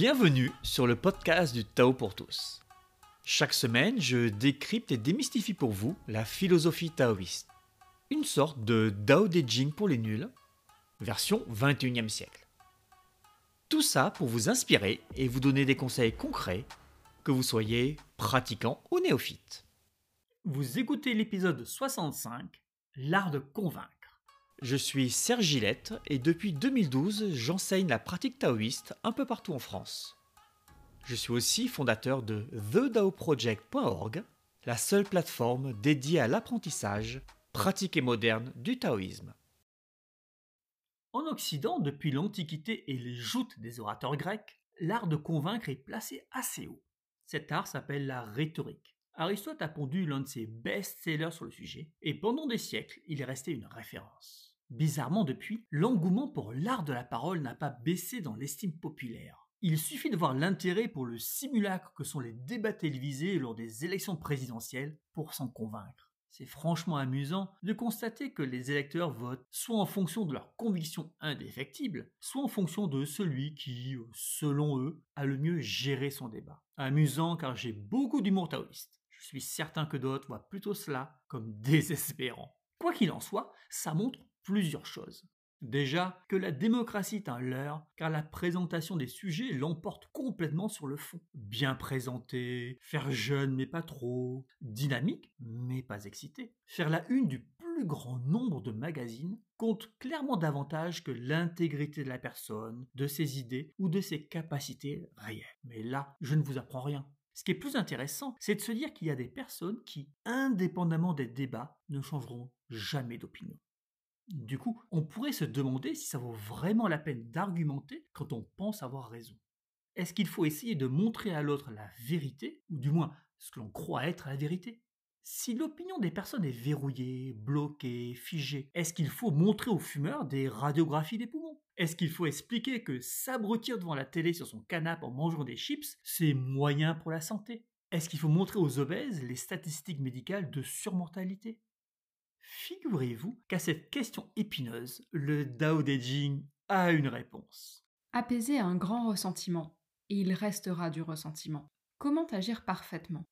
Bienvenue sur le podcast du Tao pour tous. Chaque semaine, je décrypte et démystifie pour vous la philosophie taoïste. Une sorte de Dao De Jing pour les nuls, version 21e siècle. Tout ça pour vous inspirer et vous donner des conseils concrets, que vous soyez pratiquant ou néophyte. Vous écoutez l'épisode 65, L'art de convaincre. Je suis Serge Gillette et depuis 2012, j'enseigne la pratique taoïste un peu partout en France. Je suis aussi fondateur de TheDaoProject.org, la seule plateforme dédiée à l'apprentissage, pratique et moderne du taoïsme. En Occident, depuis l'Antiquité et les joutes des orateurs grecs, l'art de convaincre est placé assez haut. Cet art s'appelle la rhétorique. Aristote a pondu l'un de ses best-sellers sur le sujet, et pendant des siècles, il est resté une référence. Bizarrement depuis, l'engouement pour l'art de la parole n'a pas baissé dans l'estime populaire. Il suffit de voir l'intérêt pour le simulacre que sont les débats télévisés lors des élections présidentielles pour s'en convaincre. C'est franchement amusant de constater que les électeurs votent soit en fonction de leurs convictions indéfectibles, soit en fonction de celui qui, selon eux, a le mieux géré son débat. Amusant car j'ai beaucoup d'humour taoïste. Je suis certain que d'autres voient plutôt cela comme désespérant. Quoi qu'il en soit, ça montre plusieurs choses. Déjà, que la démocratie est un leurre, car la présentation des sujets l'emporte complètement sur le fond. Bien présenté, faire jeune mais pas trop, dynamique mais pas excité. Faire la une du plus grand nombre de magazines compte clairement davantage que l'intégrité de la personne, de ses idées ou de ses capacités réelles. Mais là, je ne vous apprends rien. Ce qui est plus intéressant, c'est de se dire qu'il y a des personnes qui, indépendamment des débats, ne changeront jamais d'opinion. Du coup, on pourrait se demander si ça vaut vraiment la peine d'argumenter quand on pense avoir raison. Est-ce qu'il faut essayer de montrer à l'autre la vérité, ou du moins ce que l'on croit être la vérité? Si l'opinion des personnes est verrouillée, bloquée, figée, est-ce qu'il faut montrer aux fumeurs des radiographies des poumons? Est-ce qu'il faut expliquer que s'abrutir devant la télé sur son canapé en mangeant des chips, c'est moyen pour la santé? Est-ce qu'il faut montrer aux obèses les statistiques médicales de surmortalité? Figurez-vous qu'à cette question épineuse, le Dao De Jing a une réponse. Apaiser un grand ressentiment, et il restera du ressentiment. Comment agir parfaitement?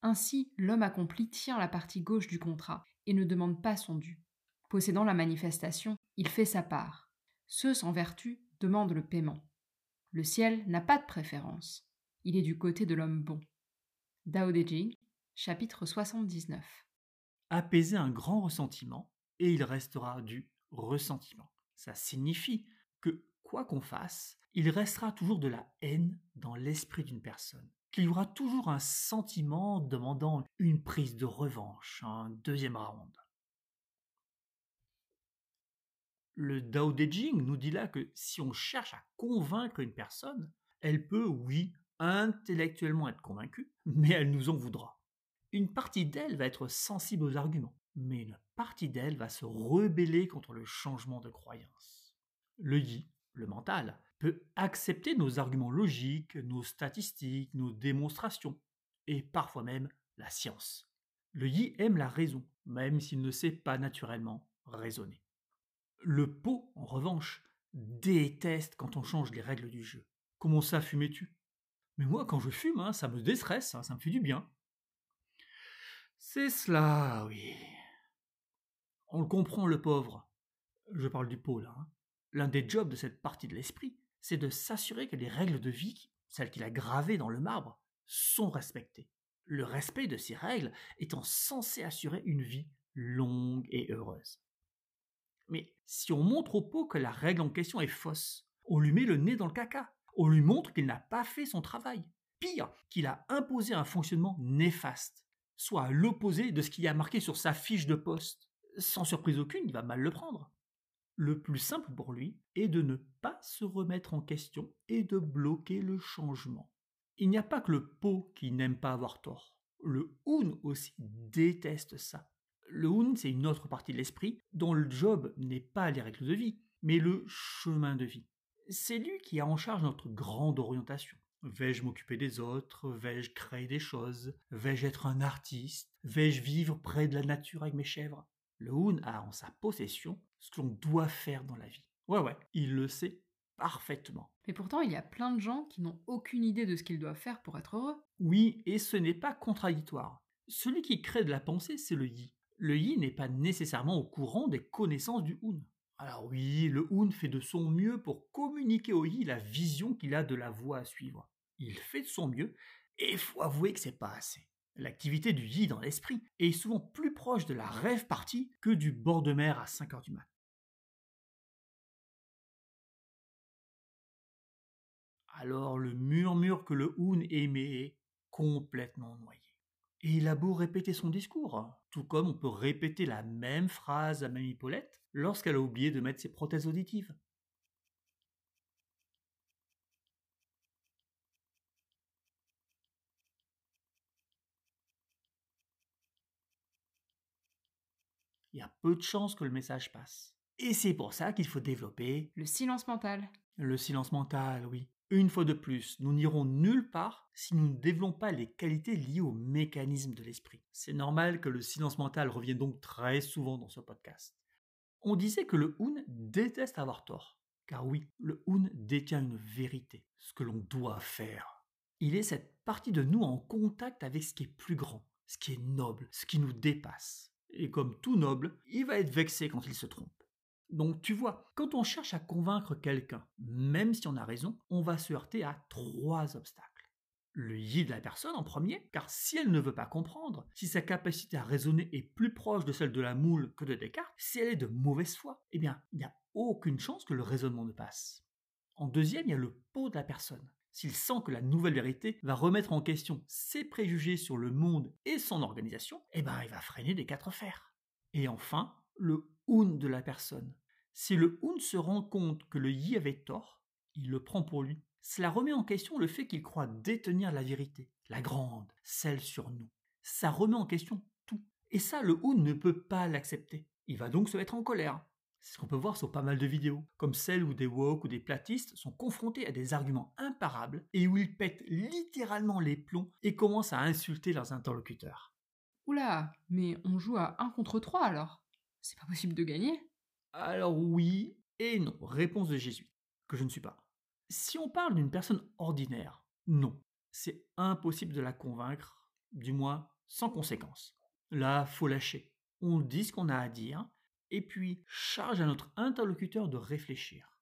Ainsi, l'homme accompli tient la partie gauche du contrat et ne demande pas son dû. Possédant la manifestation, il fait sa part. Ceux sans vertu demandent le paiement. Le ciel n'a pas de préférence. Il est du côté de l'homme bon. Dao De Jing, chapitre 79 apaiser un grand ressentiment et il restera du ressentiment. Ça signifie que quoi qu'on fasse, il restera toujours de la haine dans l'esprit d'une personne, qu'il y aura toujours un sentiment demandant une prise de revanche, un deuxième round. Le Dao De Jing nous dit là que si on cherche à convaincre une personne, elle peut, oui, intellectuellement être convaincue, mais elle nous en voudra. Une partie d'elle va être sensible aux arguments, mais une partie d'elle va se rebeller contre le changement de croyance. Le yi, le mental, peut accepter nos arguments logiques, nos statistiques, nos démonstrations, et parfois même la science. Le yi aime la raison, même s'il ne sait pas naturellement raisonner. Le pot, en revanche, déteste quand on change les règles du jeu. Comment ça fumais-tu Mais moi, quand je fume, hein, ça me déstresse, hein, ça me fait du bien. C'est cela, oui. On le comprend, le pauvre. Je parle du pôle. Hein. L'un des jobs de cette partie de l'esprit, c'est de s'assurer que les règles de vie, celles qu'il a gravées dans le marbre, sont respectées. Le respect de ces règles étant censé assurer une vie longue et heureuse. Mais si on montre au pot que la règle en question est fausse, on lui met le nez dans le caca, on lui montre qu'il n'a pas fait son travail, pire, qu'il a imposé un fonctionnement néfaste, soit à l'opposé de ce qui a marqué sur sa fiche de poste. Sans surprise aucune, il va mal le prendre. Le plus simple pour lui est de ne pas se remettre en question et de bloquer le changement. Il n'y a pas que le pot qui n'aime pas avoir tort. Le Hoon aussi déteste ça. Le Hoon, c'est une autre partie de l'esprit dont le job n'est pas les règles de vie, mais le chemin de vie. C'est lui qui a en charge notre grande orientation. Vais-je m'occuper des autres? Vais-je créer des choses? Vais-je être un artiste? Vais-je vivre près de la nature avec mes chèvres? Le Hoon a en sa possession ce que l'on doit faire dans la vie. Ouais, ouais, il le sait parfaitement. Mais pourtant, il y a plein de gens qui n'ont aucune idée de ce qu'ils doivent faire pour être heureux. Oui, et ce n'est pas contradictoire. Celui qui crée de la pensée, c'est le yi. Le yi n'est pas nécessairement au courant des connaissances du hun. Alors oui, le hun fait de son mieux pour communiquer au yi la vision qu'il a de la voie à suivre. Il fait de son mieux, et il faut avouer que c'est pas assez. L'activité du yi dans l'esprit est souvent plus proche de la rêve partie que du bord de mer à 5 heures du mat. Alors le murmure que le Houn émet est complètement noyé. Et il a beau répéter son discours, tout comme on peut répéter la même phrase à Mamie Paulette lorsqu'elle a oublié de mettre ses prothèses auditives. Il y a peu de chances que le message passe. Et c'est pour ça qu'il faut développer Le silence mental. le silence mental, oui. Une fois de plus, nous n'irons nulle part si nous ne développons pas les qualités liées au mécanisme de l'esprit. C'est normal que le silence mental revienne donc très souvent dans ce podcast. On disait que le Hun déteste avoir tort. Car oui, le Hun détient une vérité, ce que l'on doit faire. Il est cette partie de nous en contact avec ce qui est plus grand, ce qui est noble, ce qui nous dépasse. Et comme tout noble, il va être vexé quand il se trompe. Donc tu vois, quand on cherche à convaincre quelqu'un, même si on a raison, on va se heurter à trois obstacles. Le yi de la personne en premier, car si elle ne veut pas comprendre, si sa capacité à raisonner est plus proche de celle de la moule que de Descartes, si elle est de mauvaise foi, eh bien, il n'y a aucune chance que le raisonnement ne passe. En deuxième, il y a le pot de la personne. S'il sent que la nouvelle vérité va remettre en question ses préjugés sur le monde et son organisation, eh ben, il va freiner des quatre fers. Et enfin, le un de la personne. Si le un se rend compte que le yi avait tort, il le prend pour lui. Cela remet en question le fait qu'il croit détenir la vérité, la grande, celle sur nous. Ça remet en question tout. Et ça, le un ne peut pas l'accepter. Il va donc se mettre en colère. C'est ce qu'on peut voir sur pas mal de vidéos, comme celles où des woke ou des platistes sont confrontés à des arguments imparables et où ils pètent littéralement les plombs et commencent à insulter leurs interlocuteurs. Oula, mais on joue à 1 contre 3 alors C'est pas possible de gagner Alors oui et non, réponse de jésuite, que je ne suis pas. Si on parle d'une personne ordinaire, non, c'est impossible de la convaincre, du moins sans conséquence. Là, faut lâcher. On dit ce qu'on a à dire, et puis charge à notre interlocuteur de réfléchir.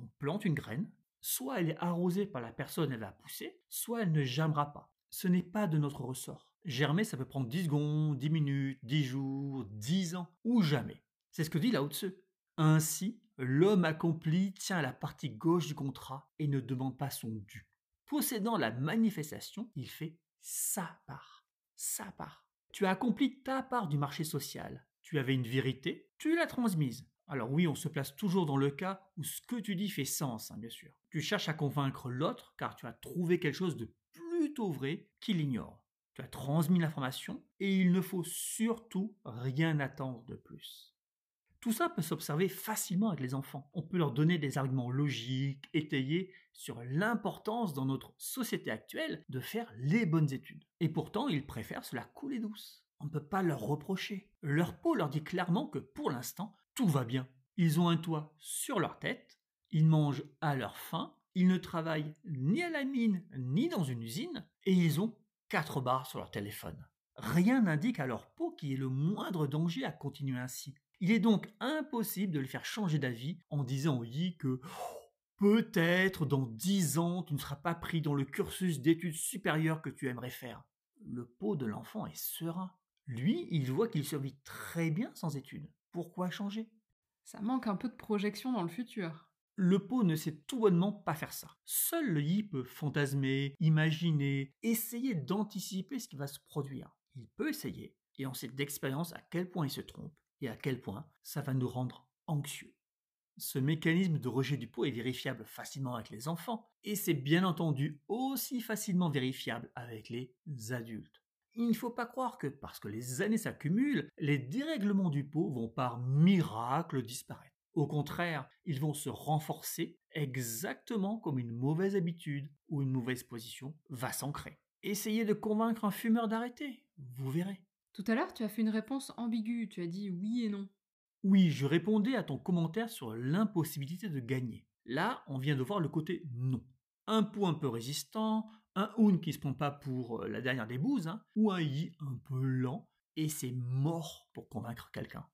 On plante une graine, soit elle est arrosée par la personne elle va pousser, soit elle ne germera pas. Ce n'est pas de notre ressort. Germer, ça peut prendre 10 secondes, 10 minutes, 10 jours, 10 ans, ou jamais. C'est ce que dit Lao Tzu. Ainsi, l'homme accompli tient à la partie gauche du contrat et ne demande pas son dû. Possédant la manifestation, il fait sa part. Sa part. Tu as accompli ta part du marché social. Tu avais une vérité, tu l'as transmise. Alors oui, on se place toujours dans le cas où ce que tu dis fait sens, hein, bien sûr. Tu cherches à convaincre l'autre car tu as trouvé quelque chose de plutôt vrai qu'il ignore. Tu as transmis l'information et il ne faut surtout rien attendre de plus. Tout ça peut s'observer facilement avec les enfants. On peut leur donner des arguments logiques, étayés sur l'importance dans notre société actuelle de faire les bonnes études. Et pourtant, ils préfèrent se la couler douce. On ne peut pas leur reprocher. Leur peau leur dit clairement que pour l'instant, tout va bien. Ils ont un toit sur leur tête, ils mangent à leur faim, ils ne travaillent ni à la mine ni dans une usine, et ils ont quatre barres sur leur téléphone. Rien n'indique à leur peau qu'il y ait le moindre danger à continuer ainsi. Il est donc impossible de les faire changer d'avis en disant au yi que peut-être dans dix ans tu ne seras pas pris dans le cursus d'études supérieures que tu aimerais faire. Le pot de l'enfant est serein. Lui, il voit qu'il survit très bien sans études. Pourquoi changer? Ça manque un peu de projection dans le futur. Le pot ne sait tout bonnement pas faire ça. Seul le yi peut fantasmer, imaginer, essayer d'anticiper ce qui va se produire. Il peut essayer, et on sait d'expérience à quel point il se trompe, et à quel point ça va nous rendre anxieux. Ce mécanisme de rejet du pot est vérifiable facilement avec les enfants, et c'est bien entendu aussi facilement vérifiable avec les adultes. Il ne faut pas croire que parce que les années s'accumulent, les dérèglements du pot vont par miracle disparaître. Au contraire, ils vont se renforcer exactement comme une mauvaise habitude ou une mauvaise position va s'ancrer. Essayez de convaincre un fumeur d'arrêter, vous verrez. Tout à l'heure, tu as fait une réponse ambiguë, tu as dit oui et non. Oui, je répondais à ton commentaire sur l'impossibilité de gagner. Là, on vient de voir le côté non. Un pou un peu résistant, un un qui se prend pas pour euh, la dernière des bouses, hein, ou un yi un peu lent, et c'est mort pour convaincre quelqu'un.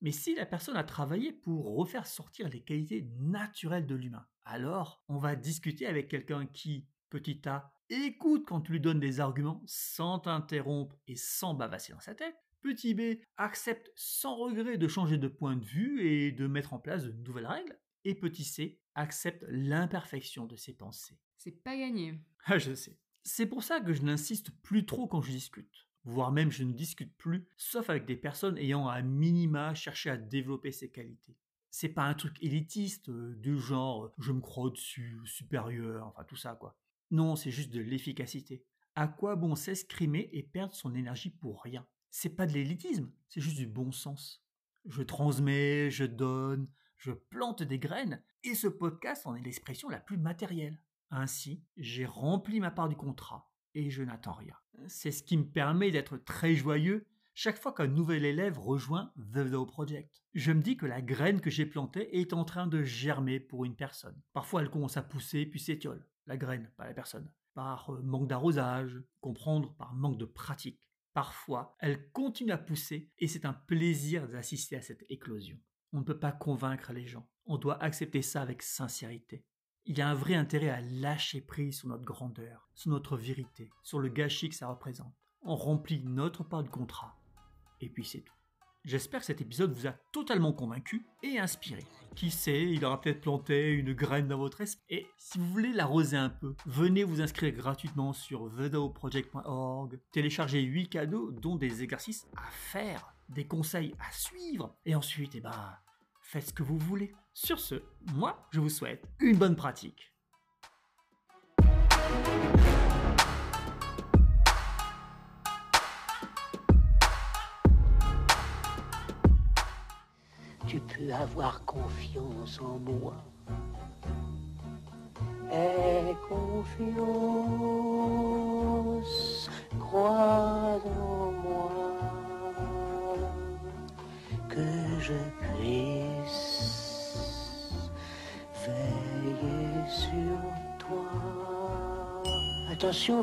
Mais si la personne a travaillé pour refaire sortir les qualités naturelles de l'humain, alors on va discuter avec quelqu'un qui, petit a, écoute quand tu lui donnes des arguments sans t'interrompre et sans bavasser dans sa tête. Petit b accepte sans regret de changer de point de vue et de mettre en place de nouvelles règles. Et petit c accepte l'imperfection de ses pensées. C'est pas gagné. Ah, je sais. C'est pour ça que je n'insiste plus trop quand je discute voire même je ne discute plus, sauf avec des personnes ayant à minima cherché à développer ses qualités. C'est pas un truc élitiste euh, du genre euh, je me crois au-dessus, supérieur, enfin tout ça quoi. Non, c'est juste de l'efficacité. À quoi bon s'escrimer et perdre son énergie pour rien? C'est pas de l'élitisme, c'est juste du bon sens. Je transmets, je donne, je plante des graines, et ce podcast en est l'expression la plus matérielle. Ainsi, j'ai rempli ma part du contrat, et je n'attends rien. C'est ce qui me permet d'être très joyeux chaque fois qu'un nouvel élève rejoint The Dow Project. Je me dis que la graine que j'ai plantée est en train de germer pour une personne. Parfois elle commence à pousser puis s'étiole. La graine, pas la personne. Par euh, manque d'arrosage, comprendre par manque de pratique. Parfois, elle continue à pousser et c'est un plaisir d'assister à cette éclosion. On ne peut pas convaincre les gens. On doit accepter ça avec sincérité il y a un vrai intérêt à lâcher prise sur notre grandeur, sur notre vérité, sur le gâchis que ça représente. On remplit notre part du contrat. Et puis c'est tout. J'espère que cet épisode vous a totalement convaincu et inspiré. Qui sait, il aura peut-être planté une graine dans votre esprit. Et si vous voulez l'arroser un peu, venez vous inscrire gratuitement sur thedaoproject.org, télécharger 8 cadeaux dont des exercices à faire, des conseils à suivre, et ensuite, eh ben, faites ce que vous voulez. Sur ce, moi, je vous souhaite une bonne pratique. Tu peux avoir confiance en moi. Et confiance, crois en moi que je sur toi. Attention,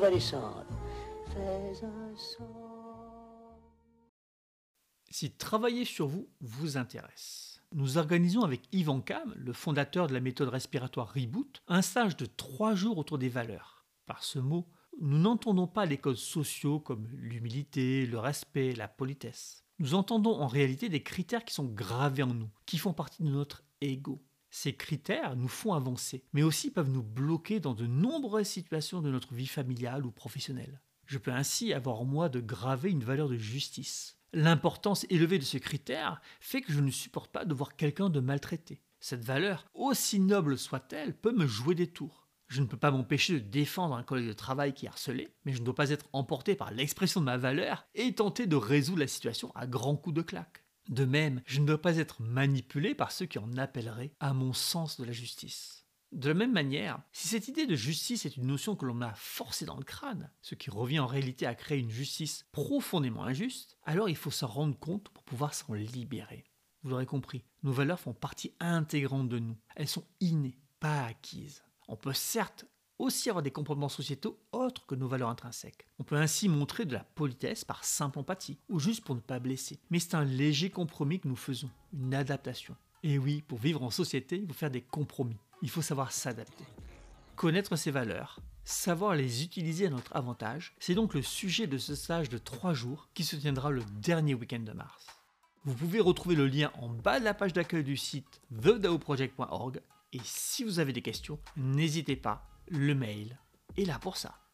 Si travailler sur vous vous intéresse, nous organisons avec Yvan Cam, le fondateur de la méthode respiratoire Reboot, un stage de trois jours autour des valeurs. Par ce mot, nous n'entendons pas les codes sociaux comme l'humilité, le respect, la politesse. Nous entendons en réalité des critères qui sont gravés en nous, qui font partie de notre ego. Ces critères nous font avancer, mais aussi peuvent nous bloquer dans de nombreuses situations de notre vie familiale ou professionnelle. Je peux ainsi avoir en moi de graver une valeur de justice. L'importance élevée de ce critère fait que je ne supporte pas de voir quelqu'un de maltraité. Cette valeur, aussi noble soit-elle, peut me jouer des tours. Je ne peux pas m'empêcher de défendre un collègue de travail qui est harcelé, mais je ne dois pas être emporté par l'expression de ma valeur et tenter de résoudre la situation à grands coups de claque. De même, je ne dois pas être manipulé par ceux qui en appelleraient à mon sens de la justice. De la même manière, si cette idée de justice est une notion que l'on a forcée dans le crâne, ce qui revient en réalité à créer une justice profondément injuste, alors il faut s'en rendre compte pour pouvoir s'en libérer. Vous l'aurez compris, nos valeurs font partie intégrante de nous. Elles sont innées, pas acquises. On peut certes aussi avoir des comportements sociétaux autres que nos valeurs intrinsèques. On peut ainsi montrer de la politesse par simple empathie, ou juste pour ne pas blesser. Mais c'est un léger compromis que nous faisons, une adaptation. Et oui, pour vivre en société, il faut faire des compromis. Il faut savoir s'adapter. Connaître ses valeurs, savoir les utiliser à notre avantage, c'est donc le sujet de ce stage de 3 jours qui se tiendra le dernier week-end de mars. Vous pouvez retrouver le lien en bas de la page d'accueil du site thedaoproject.org et si vous avez des questions, n'hésitez pas le mail est là pour ça.